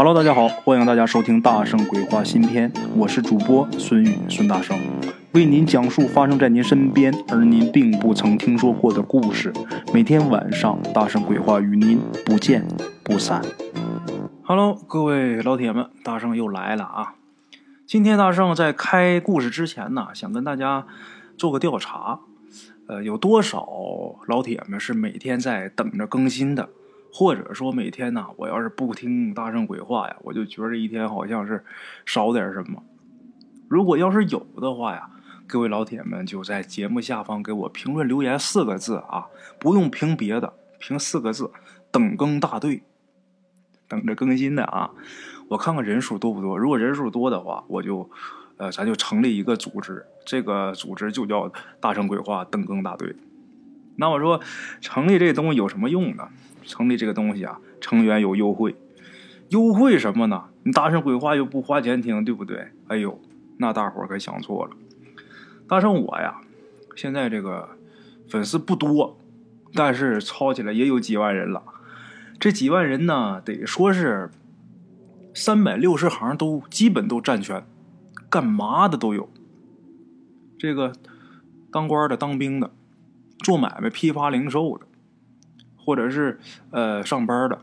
Hello，大家好，欢迎大家收听《大圣鬼话》新篇，我是主播孙宇孙大圣，为您讲述发生在您身边而您并不曾听说过的故事。每天晚上，《大圣鬼话》与您不见不散。Hello，各位老铁们，大圣又来了啊！今天大圣在开故事之前呢，想跟大家做个调查，呃，有多少老铁们是每天在等着更新的？或者说每天呢，我要是不听大圣鬼话呀，我就觉着一天好像是少点什么。如果要是有的话呀，各位老铁们就在节目下方给我评论留言四个字啊，不用评别的，评四个字：等更大队，等着更新的啊。我看看人数多不多，如果人数多的话，我就呃，咱就成立一个组织，这个组织就叫大圣鬼话等更大队。那我说，成立这东西有什么用呢？成立这个东西啊，成员有优惠，优惠什么呢？你大圣鬼话又不花钱听，对不对？哎呦，那大伙可想错了。大圣我呀，现在这个粉丝不多，但是抄起来也有几万人了。这几万人呢，得说是三百六十行都基本都占全，干嘛的都有。这个当官的、当兵的、做买卖、批发零售的。或者是呃上班的，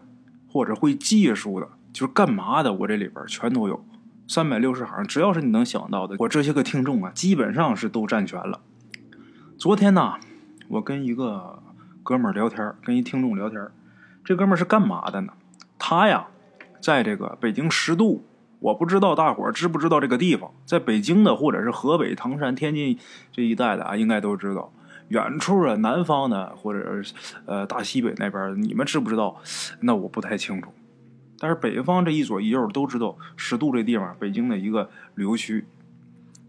或者会技术的，就是干嘛的，我这里边全都有，三百六十行，只要是你能想到的，我这些个听众啊，基本上是都占全了。昨天呢，我跟一个哥们儿聊天，跟一听众聊天，这哥们儿是干嘛的呢？他呀，在这个北京十渡，我不知道大伙儿知不知道这个地方，在北京的或者是河北唐山、天津这一带的啊，应该都知道。远处啊，南方的或者呃大西北那边，你们知不知道？那我不太清楚。但是北方这一左一右都知道，十渡这地方，北京的一个旅游区。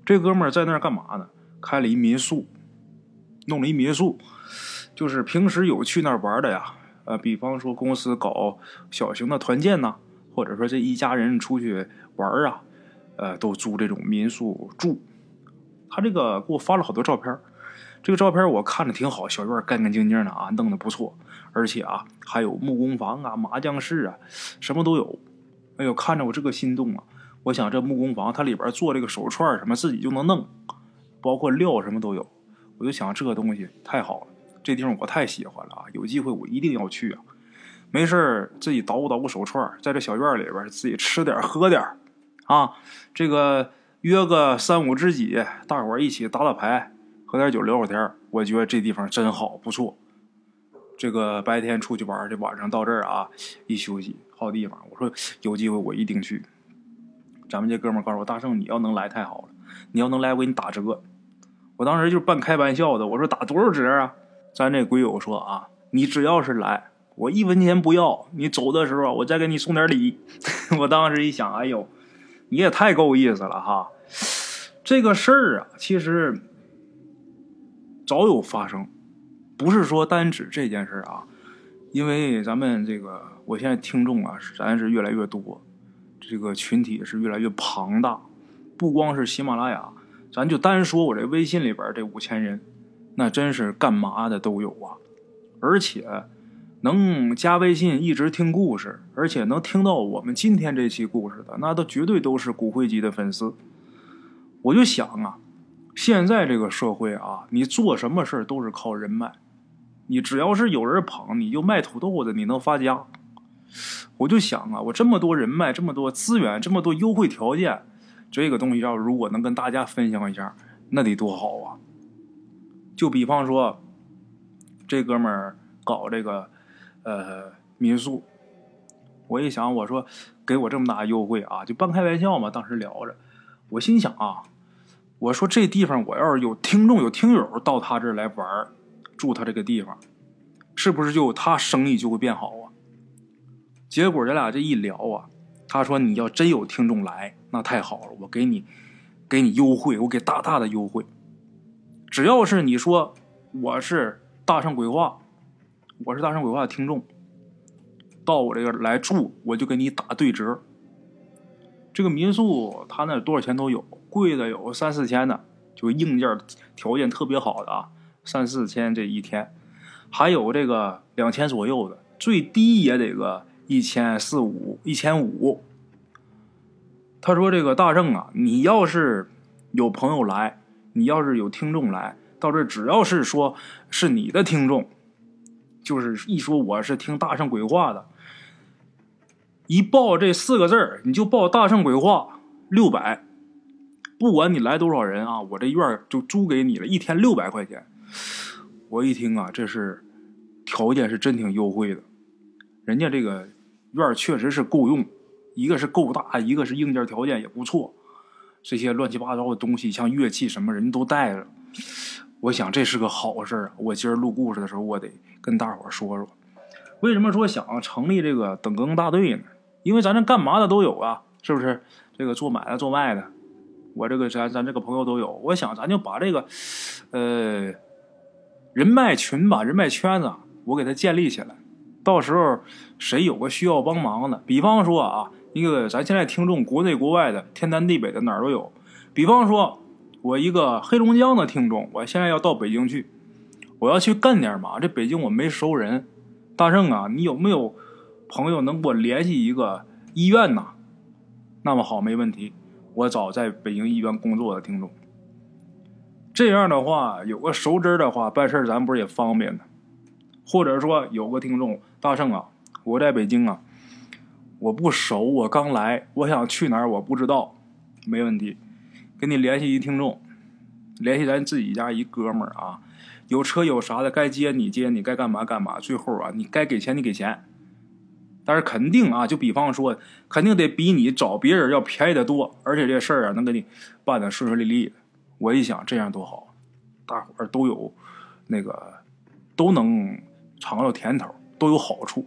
这哥们在那儿干嘛呢？开了一民宿，弄了一民宿，就是平时有去那儿玩的呀。呃，比方说公司搞小型的团建呐，或者说这一家人出去玩啊，呃，都租这种民宿住。他这个给我发了好多照片。这个照片我看着挺好，小院干干净净的啊，弄得不错，而且啊还有木工房啊、麻将室啊，什么都有。哎呦，看着我这个心动啊！我想这木工房它里边做这个手串什么自己就能弄，包括料什么都有。我就想这个东西太好了，这地方我太喜欢了啊！有机会我一定要去啊！没事自己捣鼓捣鼓手串，在这小院里边自己吃点喝点啊，这个约个三五知己，大伙一起打打牌。喝点酒聊会天我觉得这地方真好，不错。这个白天出去玩这晚上到这儿啊，一休息，好地方。我说有机会我一定去。咱们这哥们告诉我，大圣你要能来太好了，你要能来我给你打折。我当时就半开玩笑的，我说打多少折啊？咱这鬼友说啊，你只要是来，我一分钱不要，你走的时候我再给你送点礼。我当时一想，哎呦，你也太够意思了哈！这个事儿啊，其实。早有发生，不是说单指这件事啊，因为咱们这个我现在听众啊，咱是越来越多，这个群体是越来越庞大，不光是喜马拉雅，咱就单说我这微信里边这五千人，那真是干嘛的都有啊，而且能加微信一直听故事，而且能听到我们今天这期故事的，那都绝对都是骨灰级的粉丝，我就想啊。现在这个社会啊，你做什么事都是靠人脉。你只要是有人捧，你就卖土豆的，你能发家。我就想啊，我这么多人脉，这么多资源，这么多优惠条件，这个东西要如果能跟大家分享一下，那得多好啊！就比方说，这哥们儿搞这个呃民宿，我一想，我说给我这么大优惠啊，就半开玩笑嘛。当时聊着，我心想啊。我说这地方，我要是有听众、有听友到他这儿来玩住他这个地方，是不是就他生意就会变好啊？结果咱俩这一聊啊，他说你要真有听众来，那太好了，我给你给你优惠，我给大大的优惠。只要是你说我是大圣鬼话，我是大圣鬼话的听众，到我这个来住，我就给你打对折。这个民宿他那多少钱都有。贵的有三四千的，就硬件条件特别好的啊，三四千这一天，还有这个两千左右的，最低也得个一千四五、一千五，他说：“这个大圣啊，你要是有朋友来，你要是有听众来到这，只要是说是你的听众，就是一说我是听大圣鬼话的，一报这四个字儿，你就报大圣鬼话六百。不管你来多少人啊，我这院就租给你了，一天六百块钱。我一听啊，这是条件是真挺优惠的，人家这个院确实是够用。”一个是够大，一个是硬件条件也不错，这些乱七八糟的东西，像乐器什么人都带着。我想这是个好事儿。我今儿录故事的时候，我得跟大伙说说，为什么说想成立这个等更大队呢？因为咱这干嘛的都有啊，是不是？这个做买卖做卖的，我这个咱咱这个朋友都有。我想咱就把这个，呃，人脉群吧，人脉圈子，我给他建立起来。到时候谁有个需要帮忙的，比方说啊。一个，咱现在听众国内国外的，天南地北的哪儿都有。比方说，我一个黑龙江的听众，我现在要到北京去，我要去干点嘛？这北京我没熟人，大圣啊，你有没有朋友能给我联系一个医院呐？那么好，没问题，我找在北京医院工作的听众。这样的话，有个熟知的话，办事咱不是也方便呢？或者说，有个听众，大圣啊，我在北京啊。我不熟，我刚来，我想去哪儿我不知道，没问题，给你联系一听众，联系咱自己家一哥们儿啊，有车有啥的，该接你接你，该干嘛干嘛，最后啊，你该给钱你给钱，但是肯定啊，就比方说，肯定得比你找别人要便宜的多，而且这事儿啊能给你办的顺顺利利的。我一想这样多好，大伙儿都有那个都能尝到甜头，都有好处。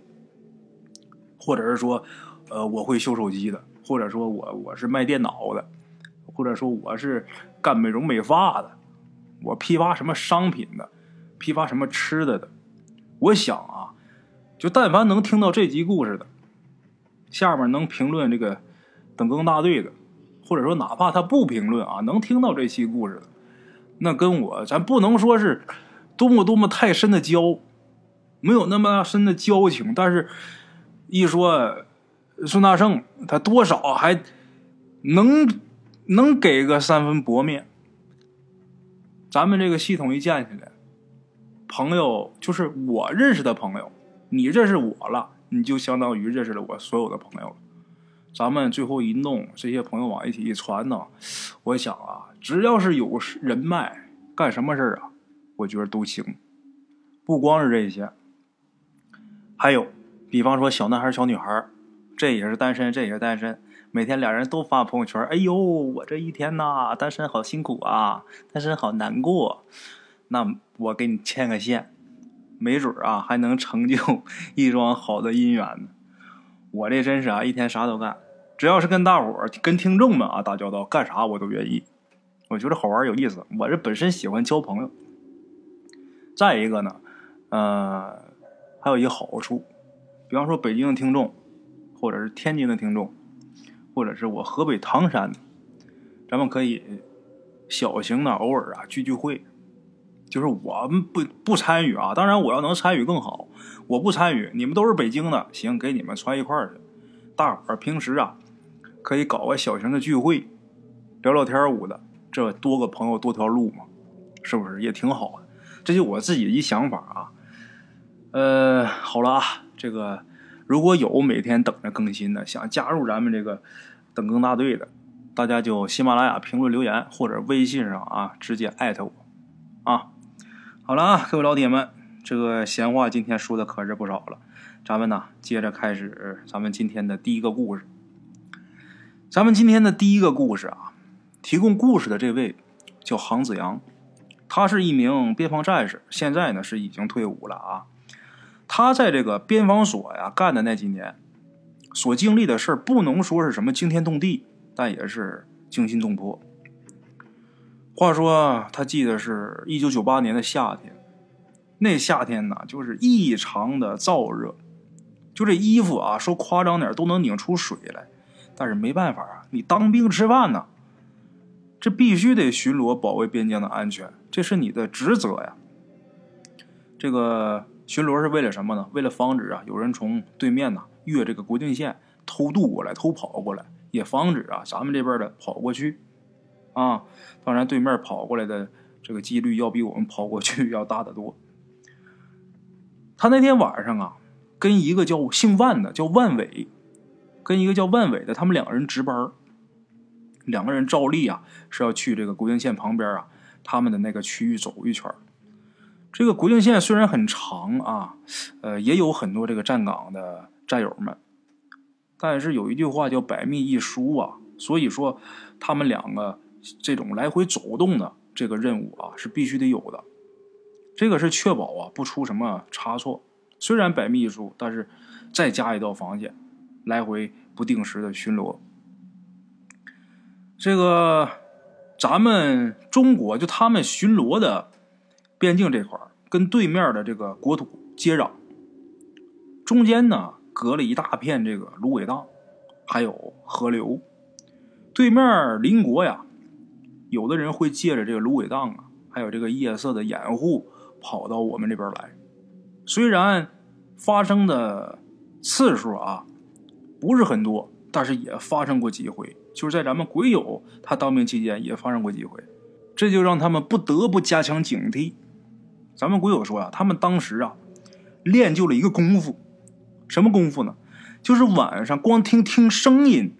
或者是说，呃，我会修手机的，或者说我我是卖电脑的，或者说我是干美容美发的，我批发什么商品的，批发什么吃的的。我想啊，就但凡能听到这集故事的，下面能评论这个等更大队的，或者说哪怕他不评论啊，能听到这期故事的，那跟我咱不能说是多么多么太深的交，没有那么深的交情，但是。一说孙大圣，他多少还能能给个三分薄面。咱们这个系统一建起来，朋友就是我认识的朋友，你认识我了，你就相当于认识了我所有的朋友了。咱们最后一弄，这些朋友往一起一传呢，我想啊，只要是有人脉，干什么事啊，我觉得都行。不光是这些，还有。比方说小男孩、小女孩，这也是单身，这也是单身。每天俩人都发朋友圈：“哎呦，我这一天呐，单身好辛苦啊，单身好难过。”那我给你牵个线，没准啊还能成就 一桩好的姻缘呢。我这真是啊，一天啥都干，只要是跟大伙儿、跟听众们啊打交道，干啥我都愿意。我觉得好玩有意思。我这本身喜欢交朋友。再一个呢，呃，还有一个好处。比方说北京的听众，或者是天津的听众，或者是我河北唐山的，咱们可以小型的偶尔啊聚聚会，就是我们不不参与啊，当然我要能参与更好。我不参与，你们都是北京的，行，给你们传一块儿去。大伙儿平时啊可以搞个小型的聚会，聊聊天儿舞的，这多个朋友多条路嘛，是不是也挺好的？这就我自己一想法啊。呃，好了啊。这个如果有每天等着更新的，想加入咱们这个等更大队的，大家就喜马拉雅评论留言或者微信上啊直接艾特我啊。好了啊，各位老铁们，这个闲话今天说的可是不少了，咱们呢接着开始咱们今天的第一个故事。咱们今天的第一个故事啊，提供故事的这位叫杭子阳，他是一名边防战士，现在呢是已经退伍了啊。他在这个边防所呀干的那几年，所经历的事儿不能说是什么惊天动地，但也是惊心动魄。话说他记得是一九九八年的夏天，那夏天呢就是异常的燥热，就这衣服啊说夸张点都能拧出水来，但是没办法啊，你当兵吃饭呢，这必须得巡逻保卫边疆的安全，这是你的职责呀。这个。巡逻是为了什么呢？为了防止啊有人从对面呐越这个国境线偷渡过来、偷跑过来，也防止啊咱们这边的跑过去啊。当然，对面跑过来的这个几率要比我们跑过去 要大得多。他那天晚上啊，跟一个叫姓万的叫万伟，跟一个叫万伟的，他们两个人值班两个人照例啊是要去这个国境线旁边啊，他们的那个区域走一圈这个国境线虽然很长啊，呃，也有很多这个站岗的战友们，但是有一句话叫百密一疏啊，所以说他们两个这种来回走动的这个任务啊是必须得有的，这个是确保啊不出什么差错。虽然百密一疏，但是再加一道防线，来回不定时的巡逻。这个咱们中国就他们巡逻的。边境这块跟对面的这个国土接壤，中间呢隔了一大片这个芦苇荡，还有河流。对面邻国呀，有的人会借着这个芦苇荡啊，还有这个夜色的掩护，跑到我们这边来。虽然发生的次数啊不是很多，但是也发生过几回。就是在咱们鬼友他当兵期间也发生过几回，这就让他们不得不加强警惕。咱们鬼友说呀，他们当时啊，练就了一个功夫，什么功夫呢？就是晚上光听听声音，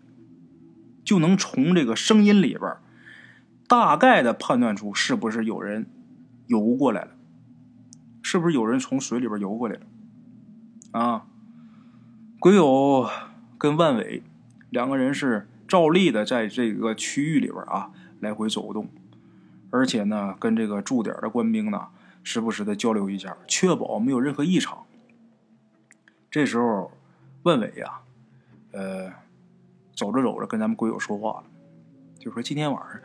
就能从这个声音里边大概的判断出是不是有人游过来了，是不是有人从水里边游过来了。啊，鬼友跟万伟两个人是照例的在这个区域里边啊来回走动，而且呢，跟这个驻点的官兵呢。时不时的交流一下，确保没有任何异常。这时候，万伟呀，呃，走着走着跟咱们鬼友说话了，就说今天晚上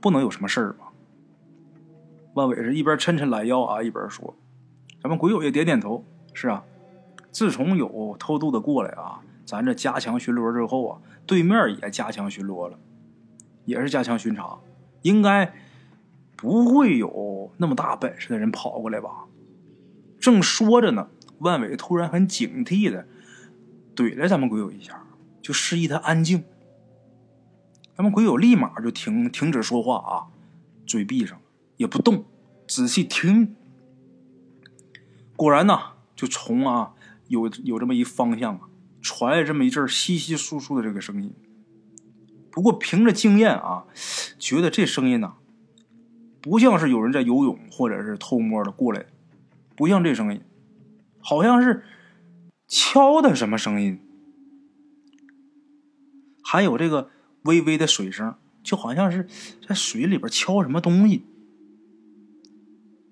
不能有什么事儿吧？万伟是一边抻抻懒腰啊，一边说。咱们鬼友也点点头，是啊。自从有偷渡的过来啊，咱这加强巡逻之后啊，对面也加强巡逻了，也是加强巡查，应该。不会有那么大本事的人跑过来吧？正说着呢，万伟突然很警惕的怼了咱们鬼友一下，就示意他安静。咱们鬼友立马就停停止说话啊，嘴闭上，也不动，仔细听。果然呢，就从啊有有这么一方向啊，传来这么一阵稀稀疏疏的这个声音。不过凭着经验啊，觉得这声音呢。不像是有人在游泳，或者是偷摸的过来，不像这声音，好像是敲的什么声音，还有这个微微的水声，就好像是在水里边敲什么东西。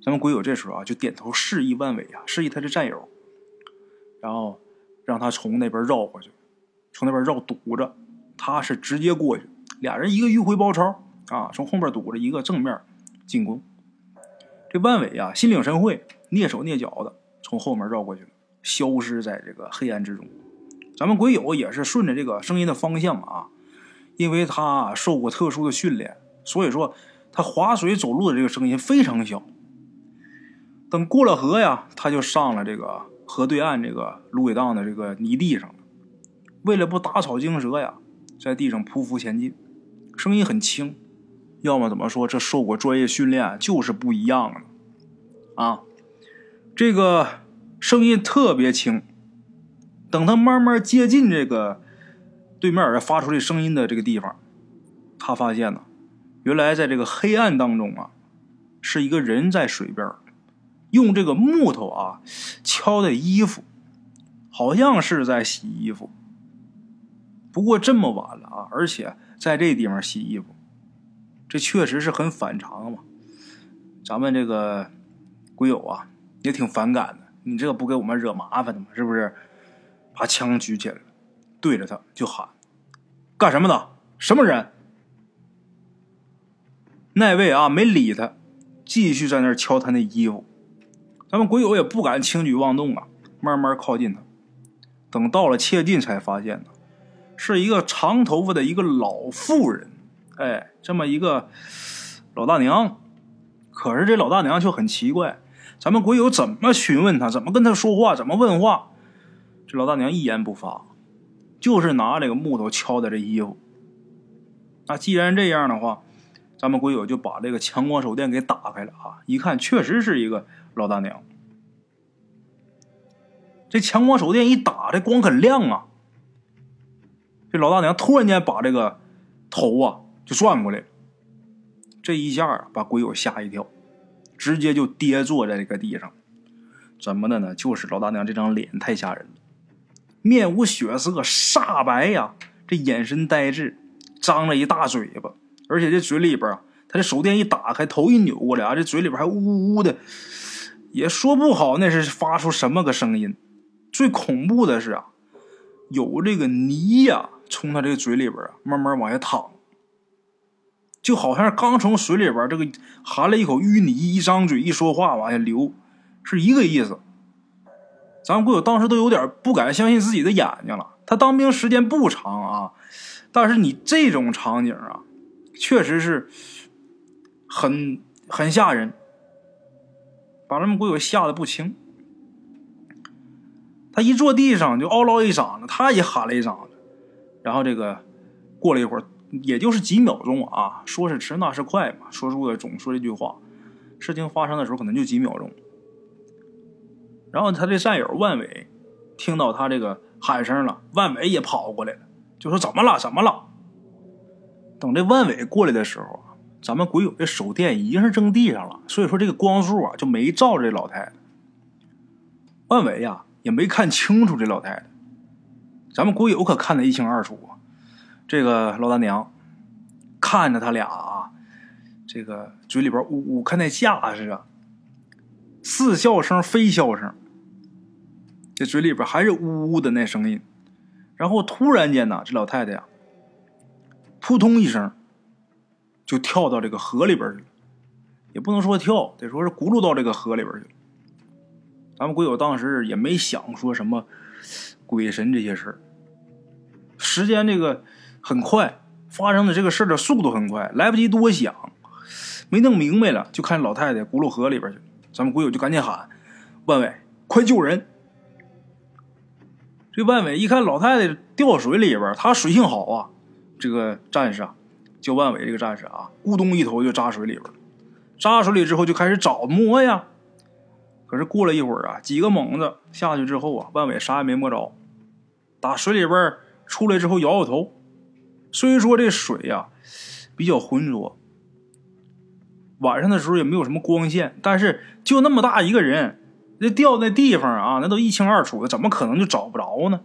咱们鬼友这时候啊，就点头示意万伟啊，示意他的战友，然后让他从那边绕过去，从那边绕堵着，他是直接过去，俩人一个迂回包抄啊，从后面堵着，一个正面。进攻，这万伟啊，心领神会，蹑手蹑脚的从后门绕过去了，消失在这个黑暗之中。咱们鬼友也是顺着这个声音的方向啊，因为他受过特殊的训练，所以说他划水走路的这个声音非常小。等过了河呀，他就上了这个河对岸这个芦苇荡的这个泥地上。为了不打草惊蛇呀，在地上匍匐前进，声音很轻。要么怎么说？这受过专业训练就是不一样了啊！这个声音特别轻。等他慢慢接近这个对面发出这声音的这个地方，他发现呢，原来在这个黑暗当中啊，是一个人在水边用这个木头啊敲的衣服，好像是在洗衣服。不过这么晚了啊，而且在这地方洗衣服。这确实是很反常嘛，咱们这个鬼友啊也挺反感的。你这不给我们惹麻烦的吗？是不是？把枪举起来，对着他就喊：“干什么的？什么人？”那位啊没理他，继续在那敲他那衣服。咱们鬼友也不敢轻举妄动啊，慢慢靠近他。等到了切近，才发现呢，是一个长头发的一个老妇人。哎，这么一个老大娘，可是这老大娘却很奇怪。咱们鬼友怎么询问她，怎么跟她说话，怎么问话，这老大娘一言不发。就是拿这个木头敲的这衣服。那既然这样的话，咱们鬼友就把这个强光手电给打开了啊！一看，确实是一个老大娘。这强光手电一打，这光很亮啊！这老大娘突然间把这个头啊就转过来，这一下啊把鬼友吓一跳，直接就跌坐在这个地上。怎么的呢？就是老大娘这张脸太吓人了，面无血色，煞白呀，这眼神呆滞，张了一大嘴巴，而且这嘴里边啊，他这手电一打开，头一扭过来啊，这嘴里边还呜呜的，也说不好那是发出什么个声音。最恐怖的是啊，有这个泥呀，从他这个嘴里边啊慢慢往下淌，就好像刚从水里边这个含了一口淤泥，一张嘴一说话往下流。是一个意思，咱们鬼友当时都有点不敢相信自己的眼睛了。他当兵时间不长啊，但是你这种场景啊，确实是很很吓人，把咱们鬼友吓得不轻。他一坐地上就嗷唠一嗓子，他也喊了一嗓子，然后这个过了一会儿，也就是几秒钟啊，说是迟那是快嘛，说出的总说这句话，事情发生的时候可能就几秒钟。然后他的战友万伟听到他这个喊声了，万伟也跑过来了，就说：“怎么了？怎么了？”等这万伟过来的时候咱们鬼友的手电已经是扔地上了，所以说这个光束啊就没照着这老太太。万伟呀也没看清楚这老太太，咱们鬼友可看得一清二楚啊。这个老大娘看着他俩啊，这个嘴里边呜呜，看那架势啊，似笑声非笑声。这嘴里边还是呜呜的那声音，然后突然间呢，这老太太呀，扑通一声，就跳到这个河里边去了，也不能说跳，得说是轱辘到这个河里边去了。咱们鬼友当时也没想说什么鬼神这些事儿，时间这个很快，发生的这个事儿的速度很快，来不及多想，没弄明白了，就看老太太轱辘河里边去。咱们鬼友就赶紧喊：“万伟，快救人！”这万伟一看老太太掉水里边，他水性好啊，这个战士啊，叫万伟这个战士啊，咕咚一头就扎水里边了。扎水里之后就开始找摸呀，可是过了一会儿啊，几个猛子下去之后啊，万伟啥也没摸着。打水里边出来之后摇摇头，虽说这水呀比较浑浊，晚上的时候也没有什么光线，但是就那么大一个人。那掉那地方啊，那都一清二楚的，怎么可能就找不着呢？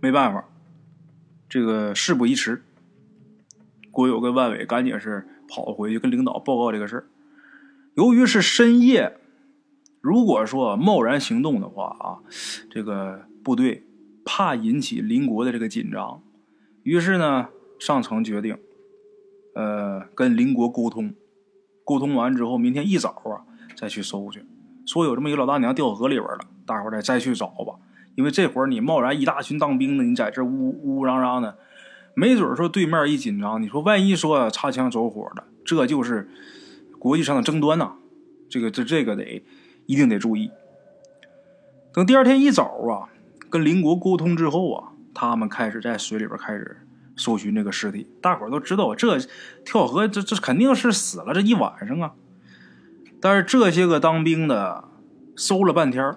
没办法，这个事不宜迟。国友跟万伟赶紧是跑回去跟领导报告这个事。由于是深夜，如果说贸然行动的话啊，这个部队怕引起邻国的这个紧张，于是呢，上层决定，呃，跟邻国沟通，沟通完之后，明天一早啊再去搜去。说有这么一个老大娘掉河里边了，大伙儿再再去找吧。因为这会儿你贸然一大群当兵的，你在这呜呜嚷嚷的，没准说对面一紧张，你说万一说擦枪走火的，这就是国际上的争端呐。这个这这个得一定得注意。等第二天一早啊，跟邻国沟通之后啊，他们开始在水里边开始搜寻这个尸体。大伙儿都知道，这跳河这这肯定是死了这一晚上啊。但是这些个当兵的搜了半天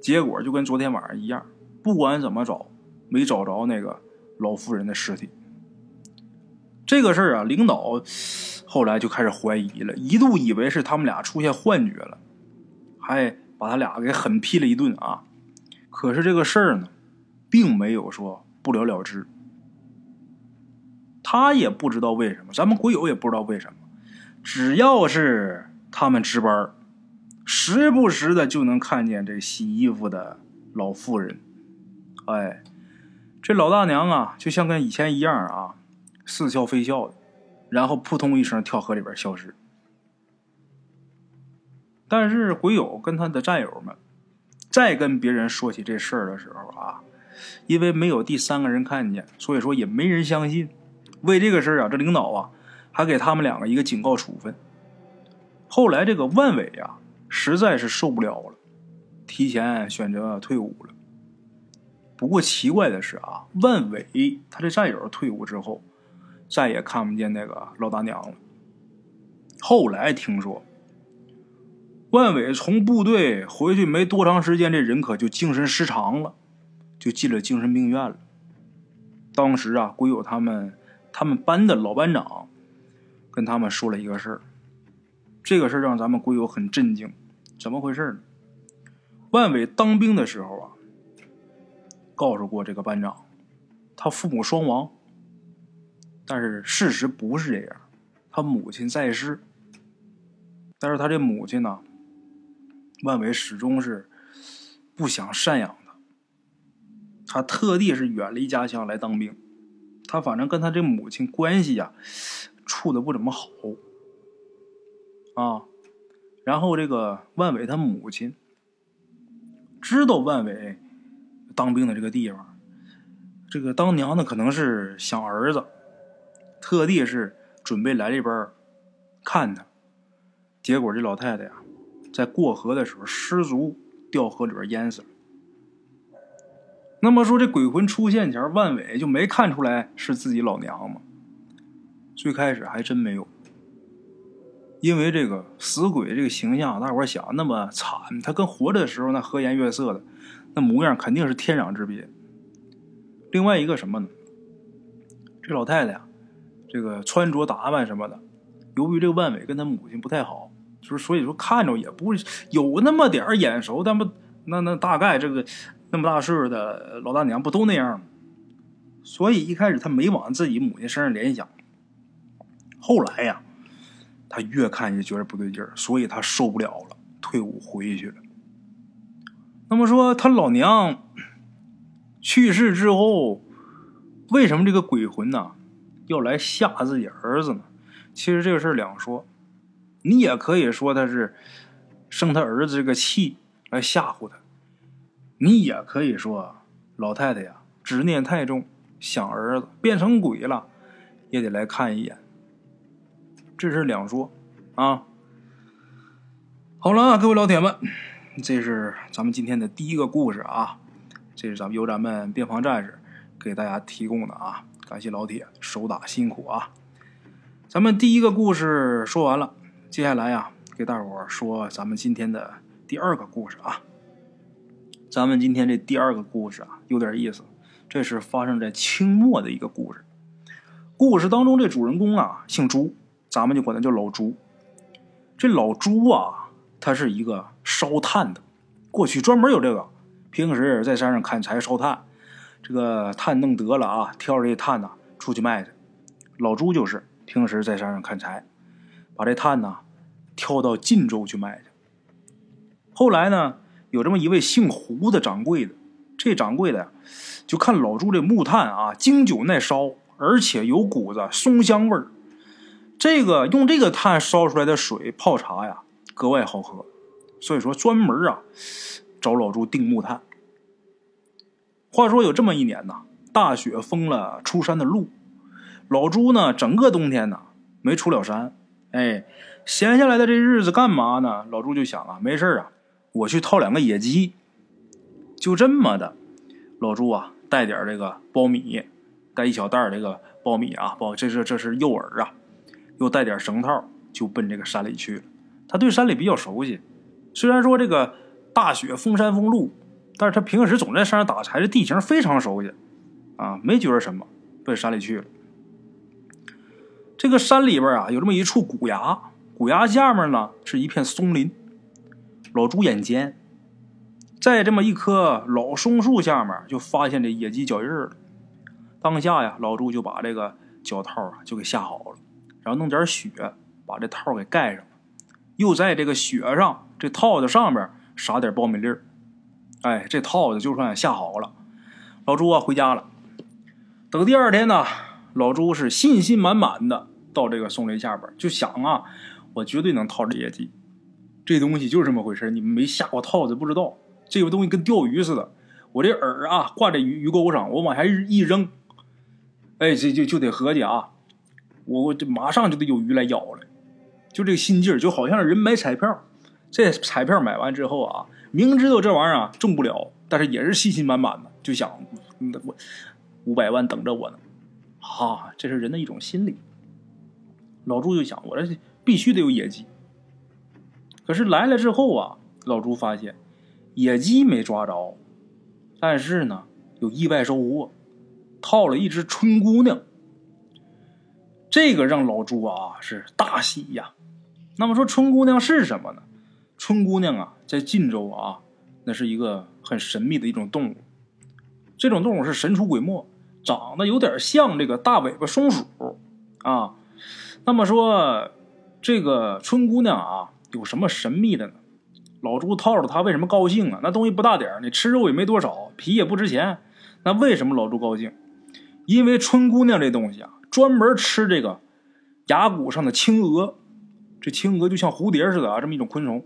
结果就跟昨天晚上一样，不管怎么找，没找着那个老妇人的尸体。这个事儿啊，领导后来就开始怀疑了，一度以为是他们俩出现幻觉了，还把他俩给狠批了一顿啊。可是这个事儿呢，并没有说不了了之。他也不知道为什么，咱们鬼友也不知道为什么。只要是他们值班，时不时的就能看见这洗衣服的老妇人。哎，这老大娘啊，就像跟以前一样啊，似笑非笑的，然后扑通一声跳河里边消失。但是鬼友跟他的战友们再跟别人说起这事儿的时候啊，因为没有第三个人看见，所以说也没人相信。为这个事儿啊，这领导啊。还给他们两个一个警告处分。后来这个万伟啊，实在是受不了了，提前选择退伍了。不过奇怪的是啊，万伟他的战友退伍之后，再也看不见那个老大娘了。后来听说，万伟从部队回去没多长时间，这人可就精神失常了，就进了精神病院了。当时啊，鬼友他们他们班的老班长跟他们说了一个事儿，这个事儿让咱们鬼友很震惊。怎么回事呢？万伟当兵的时候啊，告诉过这个班长，他父母双亡，但是事实不是这样，他母亲在世。但是他这母亲呢，万伟始终是不想赡养他，他特地是远离家乡来当兵。他反正跟他这母亲关系呀，处的不怎么好啊。然后这个万伟他母亲知道万伟当兵的这个地方，这个当娘的可能是想儿子，特地是准备来这边看他。结果这老太太呀，在过河的时候失足掉河里边淹死了。那么说这鬼魂出现前，万伟就没看出来是自己老娘吗？最开始还真没有，因为这个死鬼这个形象，大伙想那么惨，他跟活着的时候那和颜悦色的那模样肯定是天壤之别。另外一个什么呢？这老太太呀，这个穿着打扮什么的。由于这个万伟跟他母亲不太好，就是所以说看着也不有那么点眼熟，但不那那大概这个那么大岁数的老大娘不都那样吗？所以一开始他没往自己母亲身上联想，后来呀，他越看越觉得不对劲儿，所以他受不了了，退伍回去了。那么说他老娘去世之后，为什么这个鬼魂呢要来吓自己儿子呢？其实这个事儿两说，你也可以说他是生他儿子这个气来吓唬他，你也可以说老太太呀执念太重，想儿子变成鬼了，也得来看一眼。这是两说啊。好了，各位老铁们，这是咱们今天的第一个故事啊，这是咱们由咱们边防战士给大家提供的啊，感谢老铁手打辛苦啊。咱们第一个故事说完了，接下来呀，给大伙儿说咱们今天的第二个故事啊。咱们今天这第二个故事啊，有点意思，这是发生在清末的一个故事。故事当中这主人公啊，姓朱，咱们就管他叫老朱。这老朱啊，他是一个烧炭的，过去专门有这个，平时在山上砍柴烧炭，这个炭弄得了啊，挑着这炭呐出去卖去。老朱就是。平时在山上砍柴，把这炭呢挑到晋州去卖去。后来呢，有这么一位姓胡的掌柜的，这掌柜的呀就看老朱这木炭啊经久耐烧，而且有股子松香味儿。这个用这个炭烧出来的水泡茶呀，格外好喝，所以说专门啊找老朱订木炭。话说有这么一年呐，大雪封了出山的路。老朱呢，整个冬天呢没出了山，哎，闲下来的这日子干嘛呢？老朱就想啊，没事啊，我去套两个野鸡。就这么的，老朱啊带点这个苞米，带一小袋这个苞米啊，包这是这是诱饵啊，又带点绳套，就奔这个山里去了。他对山里比较熟悉，虽然说这个大雪封山封路，但是他平时总在山上打柴，这地形非常熟悉啊，没觉着什么，奔山里去了。这个山里边啊，有这么一处古崖，古崖下面呢是一片松林。老朱眼尖，在这么一棵老松树下面就发现这野鸡脚印了。当下呀，老朱就把这个脚套啊就给下好了，然后弄点雪把这套给盖上，又在这个雪上这套子上面撒点苞米粒儿。哎，这套子就算下好了。老朱啊回家了。等第二天呢，老朱是信心满满的。到这个松林下边就想啊，我绝对能套着野鸡。这东西就是这么回事你们没下过套子不知道，这个东西跟钓鱼似的。我这饵啊挂在鱼鱼钩上，我往下一扔，哎，这就就得合计啊，我我这马上就得有鱼来咬了。就这个心劲儿，就好像人买彩票，这彩票买完之后啊，明知道这玩意儿啊中不了，但是也是信心满满的，就想我五百万等着我呢。哈，这是人的一种心理。老朱就想，我这必须得有野鸡。可是来了之后啊，老朱发现野鸡没抓着，但是呢，有意外收获，套了一只春姑娘。这个让老朱啊是大喜呀。那么说春姑娘是什么呢？春姑娘啊，在晋州啊，那是一个很神秘的一种动物。这种动物是神出鬼没，长得有点像这个大尾巴松鼠啊。那么说，这个春姑娘啊，有什么神秘的呢？老朱套着他为什么高兴啊？那东西不大点你吃肉也没多少，皮也不值钱。那为什么老朱高兴？因为春姑娘这东西啊，专门吃这个崖骨上的青鹅。这青鹅就像蝴蝶似的啊，这么一种昆虫，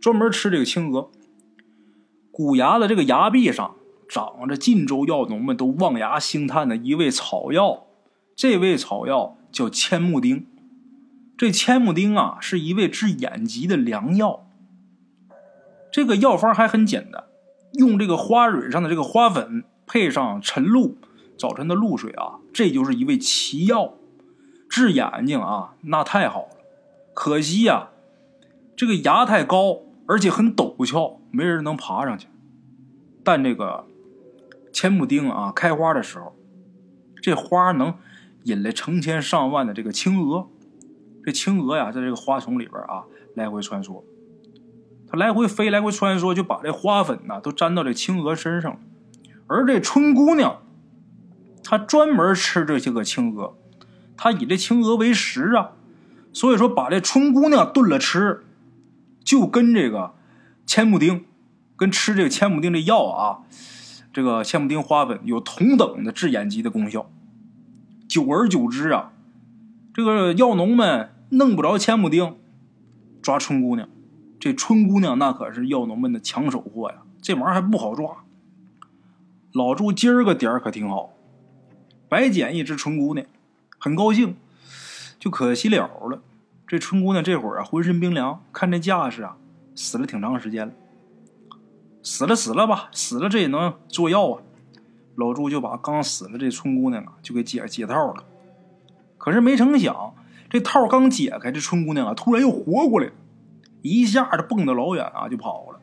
专门吃这个青鹅。骨崖的这个崖壁上长着晋州药农们都望崖兴叹的一味草药，这味草药叫千木丁。这千木丁啊，是一味治眼疾的良药。这个药方还很简单，用这个花蕊上的这个花粉配上晨露，早晨的露水啊，这就是一味奇药，治眼睛啊，那太好了。可惜呀，这个崖太高，而且很陡峭，没人能爬上去。但这个千木丁啊，开花的时候，这花能引来成千上万的这个青蛾。这青蛾呀，在这个花丛里边啊，来回穿梭。它来回飞，来回穿梭，就把这花粉呐都粘到这青蛾身上。而这春姑娘，她专门吃这些个青蛾，她以这青蛾为食啊。所以说，把这春姑娘炖了吃，就跟这个千木丁，跟吃这个千木丁这药啊，这个千木丁花粉有同等的治眼疾的功效。久而久之啊，这个药农们弄不着千亩丁，抓春姑娘。这春姑娘那可是药农们的抢手货呀，这玩意儿还不好抓。老朱今儿个点儿可挺好，白捡一只春姑娘，很高兴。就可惜了了，这春姑娘这会儿啊，浑身冰凉，看这架势啊，死了挺长时间了。死了死了吧，死了这也能做药啊。老朱就把刚死了这春姑娘啊，就给解解套了。可是没成想，这套刚解开，这春姑娘啊，突然又活过来了，一下子蹦得老远啊，就跑了。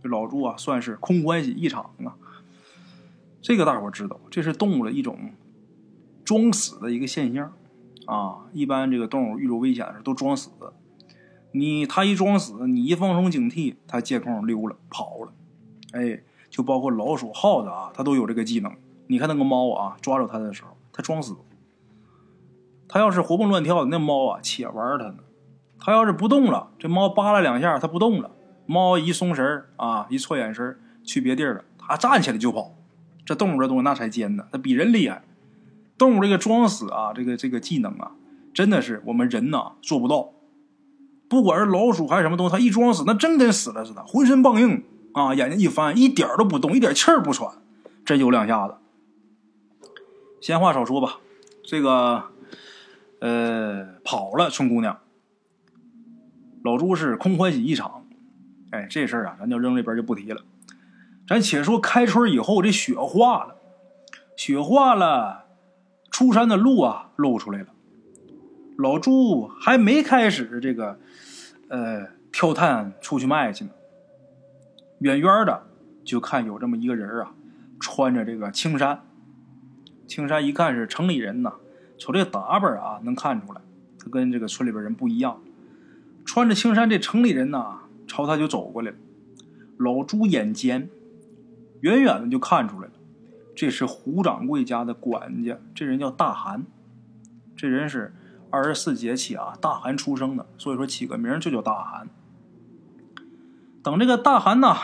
这老朱啊，算是空欢喜一场啊。这个大伙知道，这是动物的一种装死的一个现象。啊，一般这个动物遇着危险的时候都装死，你它一装死，你一放松警惕，它借空溜了跑了。哎，就包括老鼠、耗子啊，它都有这个技能。你看那个猫啊，抓着它的时候，它装死。它要是活蹦乱跳的，那猫啊且玩它呢。它要是不动了，这猫扒拉两下，它不动了。猫一松神啊，一错眼神去别地儿了，它站起来就跑。这动物这东西那才尖呢，它比人厉害。动物这个装死啊，这个这个技能啊，真的是我们人呐做不到。不管是老鼠还是什么东西，它一装死，那真跟死了似的，浑身梆硬啊，眼睛一翻，一点都不动，一点气儿不喘，真有两下子。闲话少说吧，这个呃跑了，春姑娘，老朱是空欢喜一场。哎，这事儿啊，咱就扔这边就不提了。咱且说开春以后，这雪化了，雪化了。出山的路啊，露出来了。老朱还没开始这个，呃，挑炭出去卖去呢。远远的就看有这么一个人啊，穿着这个青衫。青衫一看是城里人呐，瞅这打扮啊，能看出来他跟这个村里边人不一样。穿着青衫这城里人呐，朝他就走过来了。老朱眼尖，远远的就看出来了。这是胡掌柜家的管家，这人叫大寒。这人是二十四节气啊，大寒出生的，所以说起个名就叫大寒。等这个大寒呐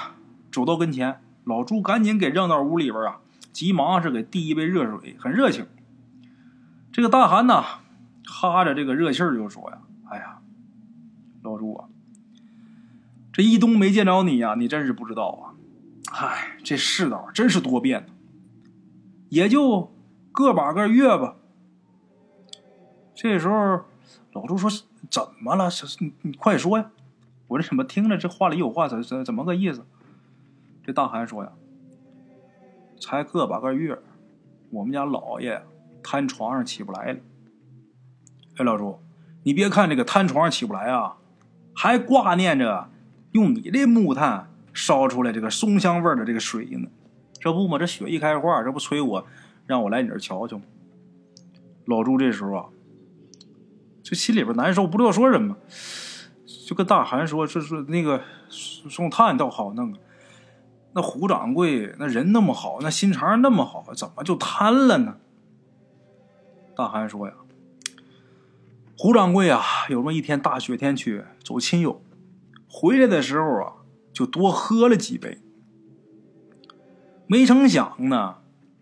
走到跟前，老朱赶紧给扔到屋里边啊，急忙是给递一杯热水，很热情。这个大寒呐哈着这个热气儿就说呀：“哎呀，老朱啊，这一冬没见着你呀，你真是不知道啊！哎，这世道真是多变。”也就个把个月吧。这时候，老朱说：“怎么了？你你快说呀！我这怎么听着这话里有话？怎怎怎么个意思？”这大韩说呀：“才个把个月，我们家老爷瘫床上起不来了。哎，老朱，你别看这个瘫床上起不来啊，还挂念着用你的木炭烧出来这个松香味的这个水呢。这不嘛，这雪一开化，这不催我让我来你这瞧瞧吗？”老朱这时候啊，这心里边难受，不知道说什么，就跟大韩说：“这是那个送炭倒好弄。”那胡掌柜那人那么好，那心肠那么好，怎么就瘫了呢？大韩说呀：“胡掌柜啊，有这么一天大雪天去走亲友，回来的时候啊，就多喝了几杯。没成想呢，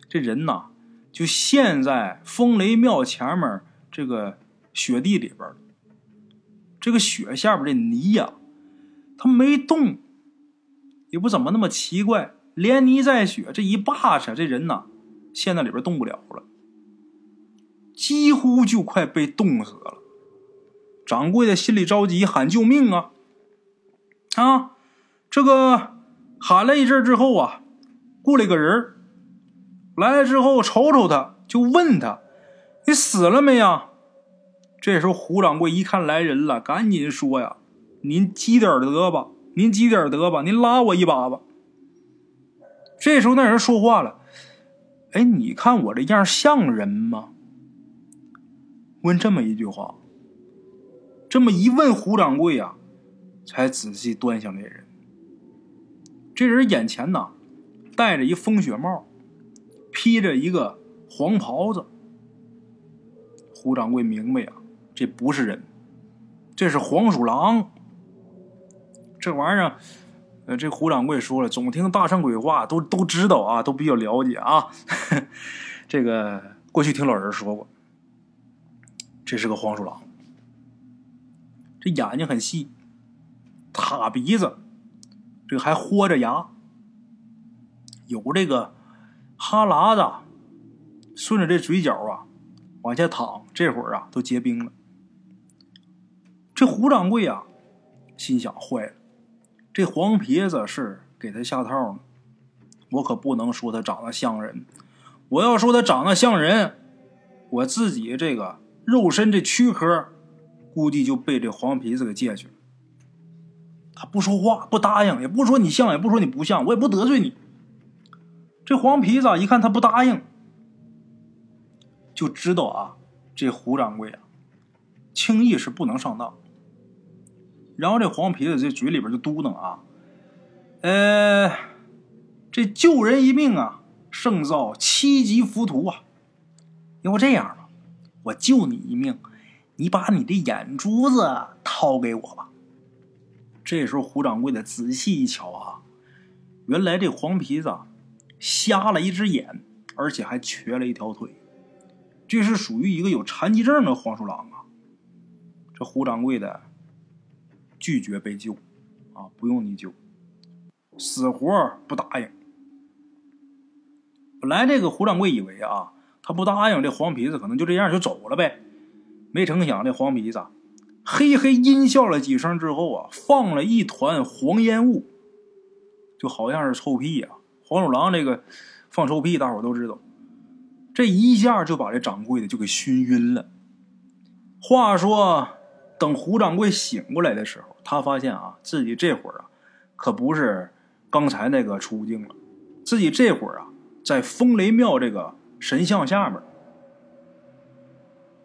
这人呐，就陷在风雷庙前面这个雪地里边这个雪下边的泥呀，它没动。”也不怎么那么奇怪，连泥带雪这一扒扯，这人呐，陷在里边动不了了，几乎就快被冻死了。掌柜的心里着急，喊救命啊！啊，这个喊了一阵之后啊，过来个人来了之后瞅瞅他，就问他：“你死了没呀？”这时候胡掌柜一看来人了，赶紧说呀：“您积点德吧。”您积点德吧，您拉我一把吧。这时候那人说话了：“哎，你看我这样像人吗？”问这么一句话，这么一问，胡掌柜呀，才仔细端详这人。这人眼前呐，戴着一风雪帽，披着一个黄袍子。胡掌柜明白呀，这不是人，这是黄鼠狼。这玩意儿，呃，这胡掌柜说了，总听大圣鬼话，都都知道啊，都比较了解啊。这个过去听老人说过，这是个黄鼠狼，这眼睛很细，塌鼻子，这个还豁着牙，有这个哈喇子顺着这嘴角啊往下淌，这会儿啊都结冰了。这胡掌柜啊，心想坏了。这黄皮子是给他下套呢，我可不能说他长得像人。我要说他长得像人，我自己这个肉身这躯壳，估计就被这黄皮子给借去了。他不说话，不答应，也不说你像，也不说你不像，我也不得罪你。这黄皮子一看他不答应，就知道啊，这胡掌柜啊，轻易是不能上当。然后这黄皮子这嘴里边就嘟囔啊，呃，这救人一命啊，胜造七级浮屠啊。要不这样，我救你一命，你把你的眼珠子掏给我吧。这时候胡掌柜的仔细一瞧啊，原来这黄皮子瞎了一只眼，而且还瘸了一条腿，这是属于一个有残疾证的黄鼠狼啊。这胡掌柜的。拒绝被救，啊，不用你救，死活不答应。本来这个胡掌柜以为啊，他不答应，这黄皮子可能就这样就走了呗。没成想，这黄皮子嘿嘿阴笑了几声之后啊，放了一团黄烟雾，就好像是臭屁啊。黄鼠狼这个放臭屁，大伙都知道，这一下就把这掌柜的就给熏晕了。话说。等胡掌柜醒过来的时候，他发现啊，自己这会儿啊，可不是刚才那个处境了。自己这会儿啊，在风雷庙这个神像下面。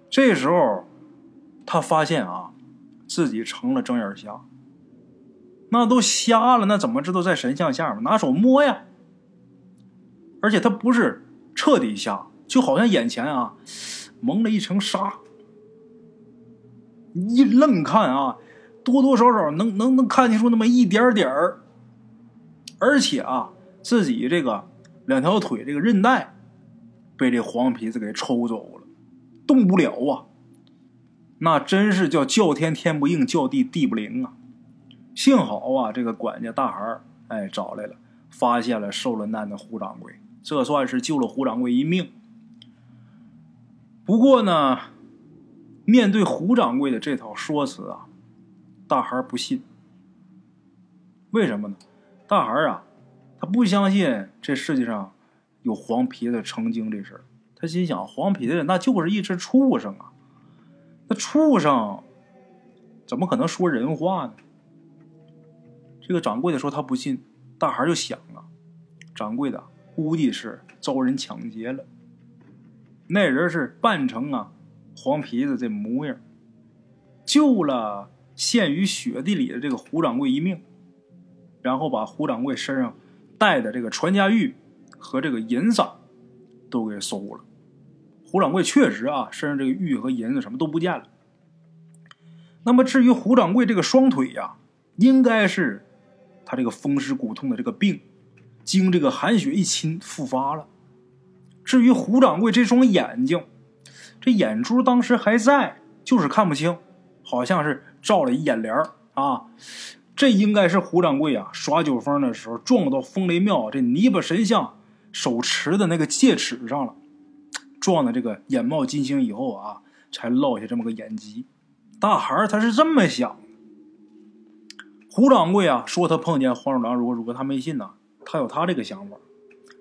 这时候，他发现啊，自己成了睁眼瞎。那都瞎了，那怎么知道在神像下面？拿手摸呀！而且他不是彻底瞎，就好像眼前啊，蒙了一层纱。一愣看啊，多多少少能能能看清楚那么一点点儿，而且啊，自己这个两条腿这个韧带被这黄皮子给抽走了，动不了啊！那真是叫叫天天不应，叫地地不灵啊！幸好啊，这个管家大孩哎找来了，发现了受了难的胡掌柜，这算是救了胡掌柜一命。不过呢。面对胡掌柜的这套说辞啊，大孩不信。为什么呢？大孩啊，他不相信这世界上有黄皮子成精这事儿。他心想，黄皮子那就是一只畜生啊，那畜生怎么可能说人话呢？这个掌柜的说他不信，大孩就想啊，掌柜的估计是遭人抢劫了。那人是扮成啊黄皮子这模样，救了陷于雪地里的这个胡掌柜一命，然后把胡掌柜身上带的这个传家玉和这个银子都给收了。胡掌柜确实啊，身上这个玉和银子什么都不见了。那么至于胡掌柜这个双腿呀，应该是他这个风湿骨痛的这个病，经这个寒血一侵复发了。至于胡掌柜这双眼睛，这眼珠当时还在，就是看不清，好像是照了一眼帘啊。这应该是胡掌柜啊耍酒疯的时候撞到风雷庙这泥巴神像手持的那个戒尺上了，撞的这个眼冒金星以后啊，才落下这么个眼疾。大孩他是这么想。胡掌柜啊说他碰见黄鼠狼如何如何，他没信呐，他有他这个想法。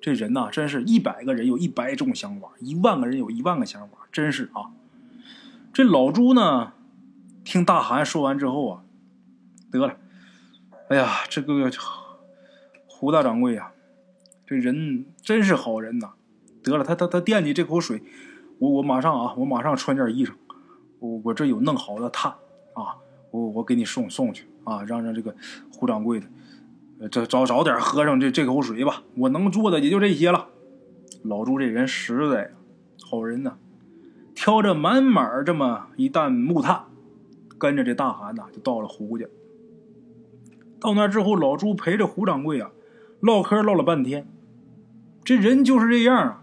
这人呐，真是一百个人有一百种想法，一万个人有一万个想法，真是啊！这老朱呢，听大韩说完之后啊，得了，哎呀，这个胡大掌柜呀，这人真是好人呐！得了，他他他惦记这口水，我我马上啊，我马上穿件衣裳，我我这有弄好的炭啊，我我给你送送去啊，让让这个胡掌柜的。这早早点喝上这这口水吧，我能做的也就这些了。老朱这人实在，好人呐，挑着满满这么一担木炭，跟着这大韩呐就到了胡家。到那之后，老朱陪着胡掌柜啊唠嗑唠了半天。这人就是这样啊，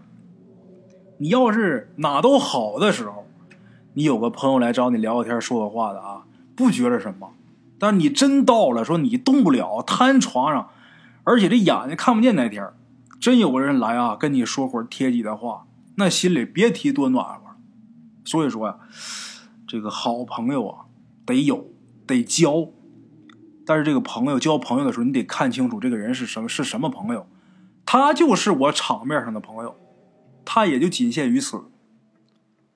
你要是哪都好的时候，你有个朋友来找你聊个天说个话的啊，不觉着什么。但你真到了，说你动不了，瘫床上，而且这眼睛看不见那天真有个人来啊，跟你说会贴己的话，那心里别提多暖和了。所以说呀，这个好朋友啊，得有，得交。但是这个朋友交朋友的时候，你得看清楚这个人是什么是什么朋友。他就是我场面上的朋友，他也就仅限于此。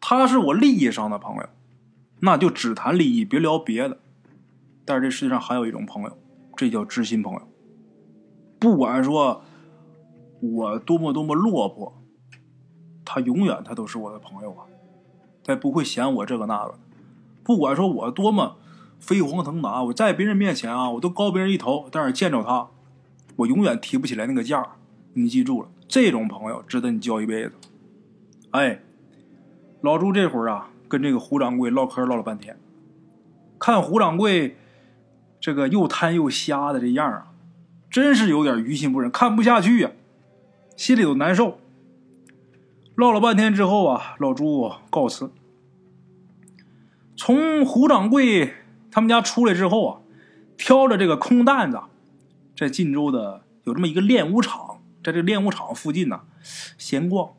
他是我利益上的朋友，那就只谈利益，别聊别的。但是这世界上还有一种朋友，这叫知心朋友。不管说我多么多么落魄，他永远他都是我的朋友啊，他不会嫌我这个那个。不管说我多么飞黄腾达，我在别人面前啊，我都高别人一头，但是见着他，我永远提不起来那个价。你记住了，这种朋友值得你交一辈子。哎，老朱这会儿啊，跟这个胡掌柜唠嗑唠了半天，看胡掌柜。这个又贪又瞎的这样啊，真是有点于心不忍，看不下去呀，心里头难受。唠了半天之后啊，老朱告辞。从胡掌柜他们家出来之后啊，挑着这个空担子，在晋州的有这么一个练武场，在这练武场附近呢，闲逛。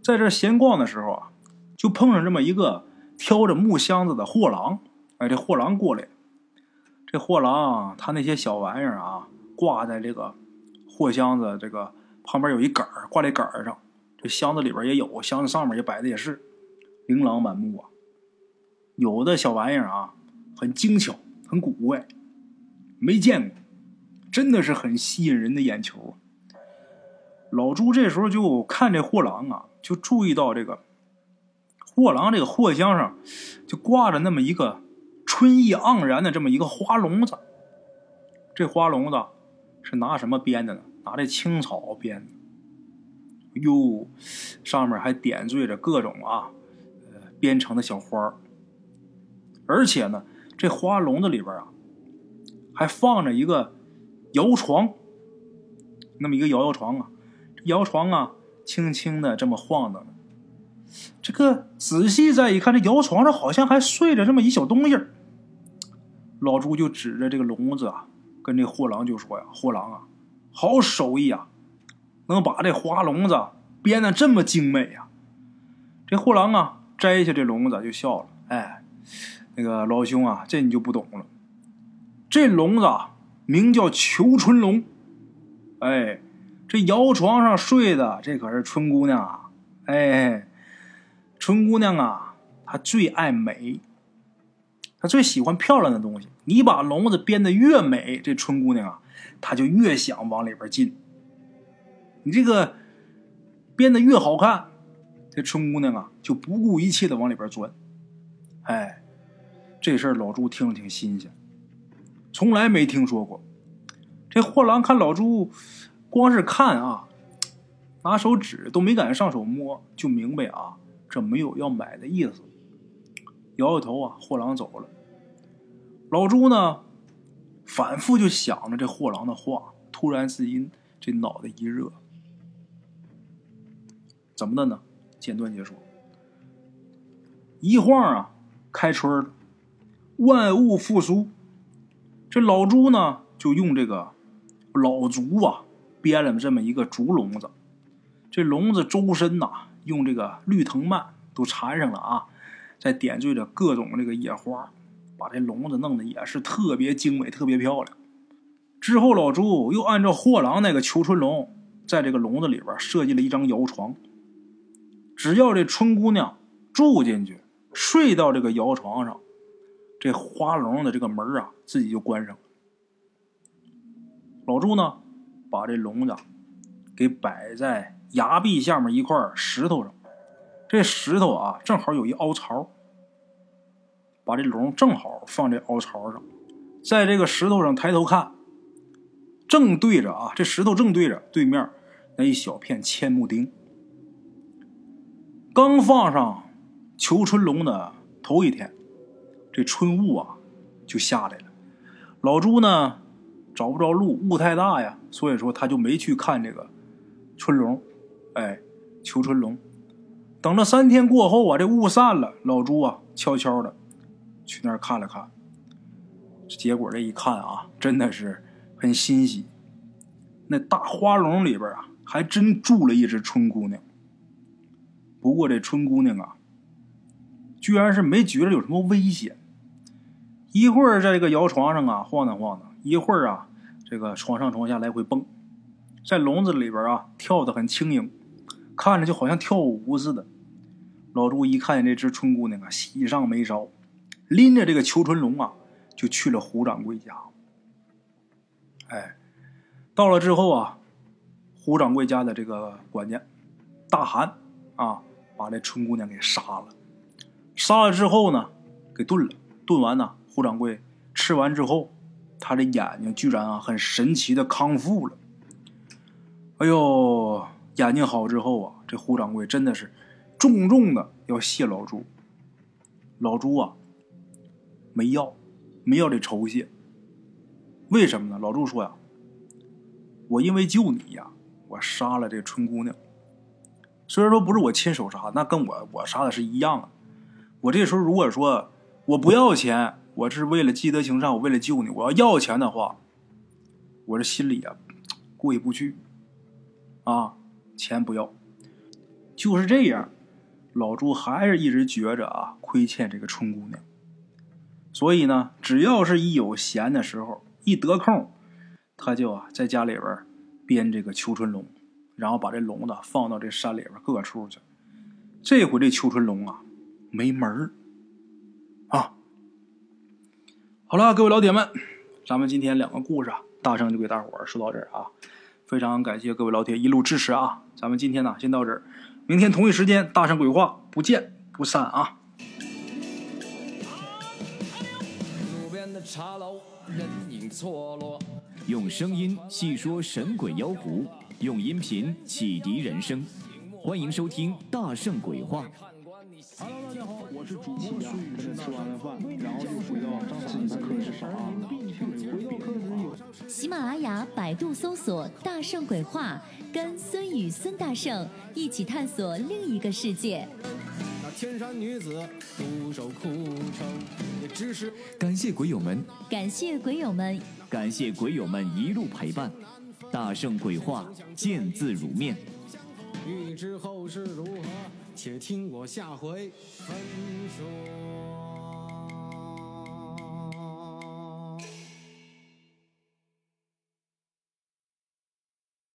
在这闲逛的时候啊，就碰上这么一个挑着木箱子的货郎。哎，这货郎过来。这货郎他那些小玩意儿啊，挂在这个货箱子这个旁边有一杆儿，挂在杆儿上。这箱子里边也有，箱子上面也摆的也是琳琅满目啊。有的小玩意儿啊，很精巧，很古怪，没见过，真的是很吸引人的眼球啊。老朱这时候就看这货郎啊，就注意到这个货郎这个货箱上就挂着那么一个。春意盎然的这么一个花笼子，这花笼子是拿什么编的呢？拿这青草编的。哟，上面还点缀着各种啊，呃，编成的小花而且呢，这花笼子里边啊，还放着一个摇床，那么一个摇摇床啊，摇床啊，轻轻的这么晃荡着。这个仔细再一看，这摇床上好像还睡着这么一小东西。老朱就指着这个笼子啊，跟这货郎就说呀：“货郎啊，好手艺啊，能把这花笼子编的这么精美呀！”这货郎啊，摘下这笼子就笑了：“哎，那个老兄啊，这你就不懂了。这笼子名叫求春笼，哎，这摇床上睡的这可是春姑娘啊！哎，春姑娘啊，她最爱美，她最喜欢漂亮的东西。你把笼子编得越美，这春姑娘啊，她就越想往里边进。你这个编得越好看，这春姑娘啊，就不顾一切的往里边钻。哎，这事儿老朱听了挺新鲜，从来没听说过。这货郎看老朱，光是看啊，拿手指都没敢上手摸，就明白啊，这没有要买的意思。摇摇头啊，货郎走了。老朱呢，反复就想着这货郎的话，突然之间这脑袋一热，怎么的呢？简短结束。一晃啊，开春了，万物复苏。这老朱呢，就用这个老竹啊，编了这么一个竹笼子。这笼子周身呐，用这个绿藤蔓都缠上了啊，再点缀着各种这个野花。把这笼子弄得也是特别精美、特别漂亮。之后，老朱又按照货郎那个求春笼，在这个笼子里边设计了一张摇床。只要这春姑娘住进去，睡到这个摇床上，这花笼的这个门啊自己就关上了。老朱呢，把这笼子给摆在崖壁下面一块石头上，这石头啊正好有一凹槽。把这笼正好放这凹槽上，在这个石头上抬头看，正对着啊，这石头正对着对面那一小片千木丁。刚放上求春笼的头一天，这春雾啊就下来了。老朱呢找不着路，雾太大呀，所以说他就没去看这个春龙，哎，求春龙。等了三天过后啊，这雾散了，老朱啊悄悄的。去那儿看了看，结果这一看啊，真的是很欣喜。那大花笼里边啊，还真住了一只春姑娘。不过这春姑娘啊，居然是没觉得有什么危险。一会儿在这个摇床上啊晃荡晃荡，一会儿啊这个床上床下来回蹦，在笼子里边啊跳得很轻盈，看着就好像跳舞似的。老朱一看见这只春姑娘啊，喜上眉梢。拎着这个求春龙啊，就去了胡掌柜家。哎，到了之后啊，胡掌柜家的这个管家大韩啊，把这春姑娘给杀了。杀了之后呢，给炖了。炖完呢，胡掌柜吃完之后，他的眼睛居然啊，很神奇的康复了。哎呦，眼睛好之后啊，这胡掌柜真的是重重的要谢老朱。老朱啊。没要，没要这酬谢。为什么呢？老朱说呀：“我因为救你呀，我杀了这春姑娘。虽然说不是我亲手杀，那跟我我杀的是一样的。我这时候如果说我不要钱，我是为了积德行善，我为了救你。我要要钱的话，我这心里啊过意不去。啊，钱不要，就是这样。老朱还是一直觉着啊亏欠这个春姑娘。”所以呢，只要是一有闲的时候，一得空，他就啊在家里边编这个秋春龙，然后把这笼子放到这山里边各处去。这回这秋春龙啊没门儿啊。好了，各位老铁们，咱们今天两个故事啊，大圣就给大伙儿说到这儿啊。非常感谢各位老铁一路支持啊。咱们今天呢先到这儿，明天同一时间大圣鬼话不见不散啊。茶楼，人影错落。用声音细说神鬼妖狐，用音频启迪人生。欢迎收听《大圣鬼话》。Hello，大家好，我是主播孙宇。吃完了饭，然后就回到自己的课室上啊。喜马拉雅、百度搜索“大圣鬼话”，跟孙宇、孙大圣一起探索另一个世界。那天山女子独守空城，也只是感谢鬼友们，感谢鬼友们，感谢鬼友们一路陪伴。大圣鬼话，见字如面。欲知后事如何，且听我下回分说。